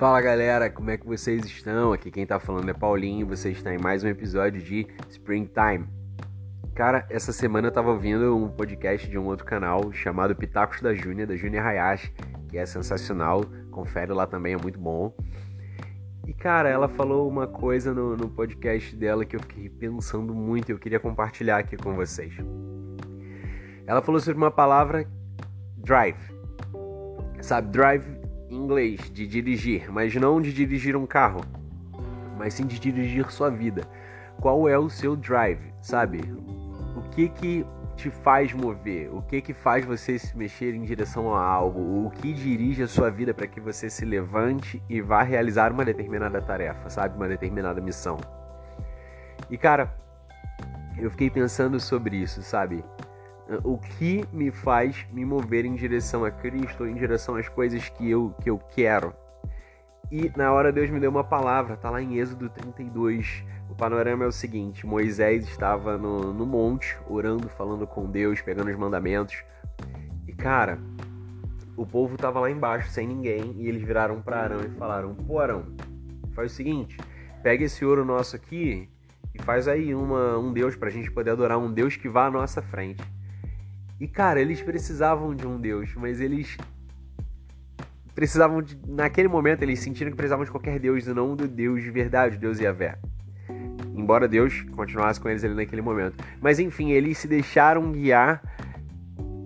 Fala galera, como é que vocês estão? Aqui quem tá falando é Paulinho, você está em mais um episódio de Springtime. Cara, essa semana eu tava ouvindo um podcast de um outro canal chamado Pitacos da Júnia, da Júnia Hayashi, que é sensacional, confere lá também, é muito bom. E cara, ela falou uma coisa no, no podcast dela que eu fiquei pensando muito e eu queria compartilhar aqui com vocês. Ela falou sobre uma palavra drive. Sabe, drive inglês, de dirigir, mas não de dirigir um carro, mas sim de dirigir sua vida. Qual é o seu drive, sabe? O que que te faz mover? O que que faz você se mexer em direção a algo? O que dirige a sua vida para que você se levante e vá realizar uma determinada tarefa, sabe? Uma determinada missão. E cara, eu fiquei pensando sobre isso, sabe? O que me faz me mover em direção a Cristo, em direção às coisas que eu, que eu quero. E na hora Deus me deu uma palavra, tá lá em Êxodo 32. O panorama é o seguinte: Moisés estava no, no monte, orando, falando com Deus, pegando os mandamentos. E cara, o povo estava lá embaixo sem ninguém e eles viraram para Arão e falaram: Pô, Arão, faz o seguinte, pega esse ouro nosso aqui e faz aí uma, um Deus para a gente poder adorar um Deus que vá à nossa frente. E cara, eles precisavam de um Deus, mas eles precisavam de, naquele momento eles sentiram que precisavam de qualquer Deus e não do Deus de verdade, Deus Yahvé. Embora Deus continuasse com eles ali naquele momento. Mas enfim, eles se deixaram guiar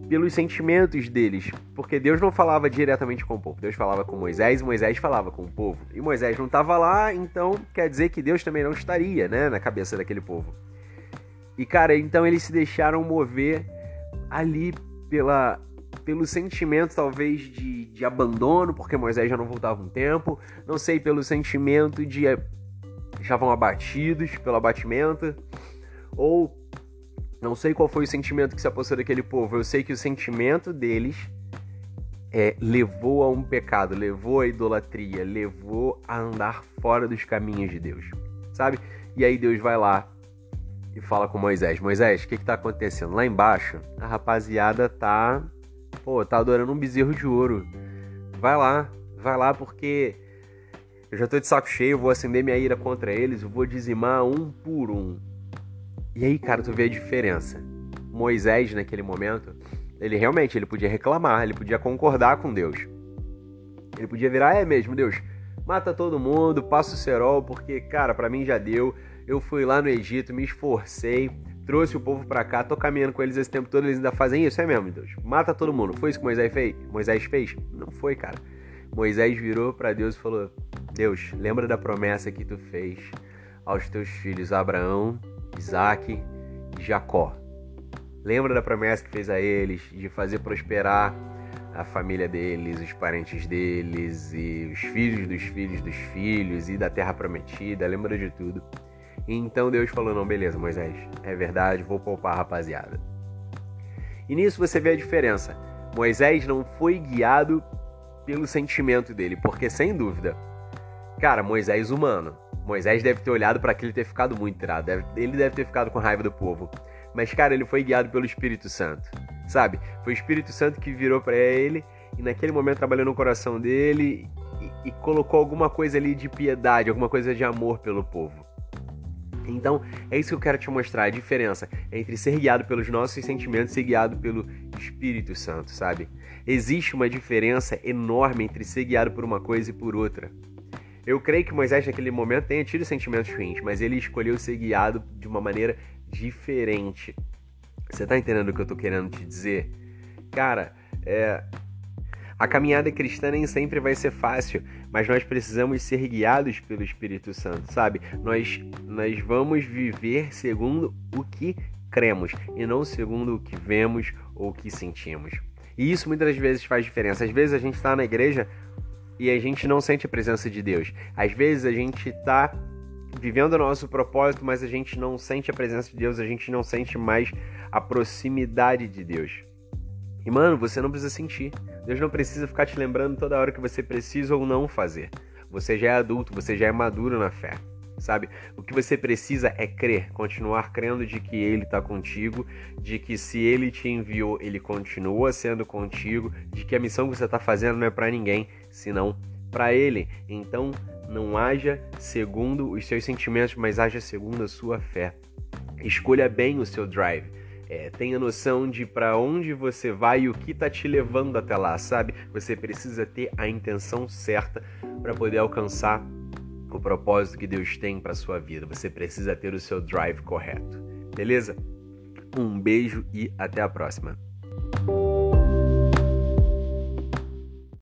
pelos sentimentos deles, porque Deus não falava diretamente com o povo. Deus falava com Moisés e Moisés falava com o povo. E Moisés não estava lá, então quer dizer que Deus também não estaria, né, na cabeça daquele povo. E cara, então eles se deixaram mover ali pela pelo sentimento talvez de, de abandono, porque Moisés já não voltava um tempo, não sei, pelo sentimento de já vão abatidos pelo abatimento, ou não sei qual foi o sentimento que se apossou daquele povo, eu sei que o sentimento deles é, levou a um pecado, levou a idolatria, levou a andar fora dos caminhos de Deus, sabe? E aí Deus vai lá e fala com Moisés: Moisés, o que, que tá acontecendo? Lá embaixo, a rapaziada tá. Pô, tá adorando um bezerro de ouro. Vai lá, vai lá, porque eu já tô de saco cheio, vou acender minha ira contra eles, vou dizimar um por um. E aí, cara, tu vê a diferença. Moisés, naquele momento, ele realmente ele podia reclamar, ele podia concordar com Deus. Ele podia virar, é mesmo, Deus, mata todo mundo, passa o cerol, porque, cara, para mim já deu eu fui lá no Egito, me esforcei, trouxe o povo para cá, tô caminhando com eles esse tempo todo, eles ainda fazem isso, é mesmo, Deus. Mata todo mundo. Foi isso que Moisés fez? Moisés fez? Não foi, cara. Moisés virou para Deus e falou: Deus, lembra da promessa que tu fez aos teus filhos Abraão, Isaac e Jacó. Lembra da promessa que fez a eles de fazer prosperar a família deles, os parentes deles e os filhos dos filhos dos filhos e da terra prometida. Lembra de tudo. Então Deus falou: Não, beleza, Moisés, é verdade, vou poupar a rapaziada. E nisso você vê a diferença. Moisés não foi guiado pelo sentimento dele, porque sem dúvida, cara, Moisés humano. Moisés deve ter olhado para aquilo e ter ficado muito irado. Ele deve ter ficado com raiva do povo. Mas, cara, ele foi guiado pelo Espírito Santo. Sabe? Foi o Espírito Santo que virou para ele e naquele momento trabalhou no coração dele e, e colocou alguma coisa ali de piedade, alguma coisa de amor pelo povo. Então, é isso que eu quero te mostrar, a diferença entre ser guiado pelos nossos sentimentos e ser guiado pelo Espírito Santo, sabe? Existe uma diferença enorme entre ser guiado por uma coisa e por outra. Eu creio que Moisés naquele momento tenha tido sentimentos ruins, mas ele escolheu ser guiado de uma maneira diferente. Você tá entendendo o que eu tô querendo te dizer? Cara, é, a caminhada cristã nem sempre vai ser fácil, mas nós precisamos ser guiados pelo Espírito Santo, sabe? Nós, nós vamos viver segundo o que cremos e não segundo o que vemos ou o que sentimos. E isso muitas vezes faz diferença. Às vezes a gente está na igreja e a gente não sente a presença de Deus. Às vezes a gente está vivendo o nosso propósito, mas a gente não sente a presença de Deus, a gente não sente mais a proximidade de Deus. E mano, você não precisa sentir. Deus não precisa ficar te lembrando toda hora que você precisa ou não fazer. Você já é adulto, você já é maduro na fé. Sabe? O que você precisa é crer, continuar crendo de que Ele está contigo, de que se Ele te enviou, Ele continua sendo contigo, de que a missão que você está fazendo não é para ninguém, senão para Ele. Então, não haja segundo os seus sentimentos, mas haja segundo a sua fé. Escolha bem o seu drive. É, tenha noção de para onde você vai e o que está te levando até lá, sabe? Você precisa ter a intenção certa para poder alcançar o propósito que Deus tem para sua vida. Você precisa ter o seu drive correto. Beleza? Um beijo e até a próxima.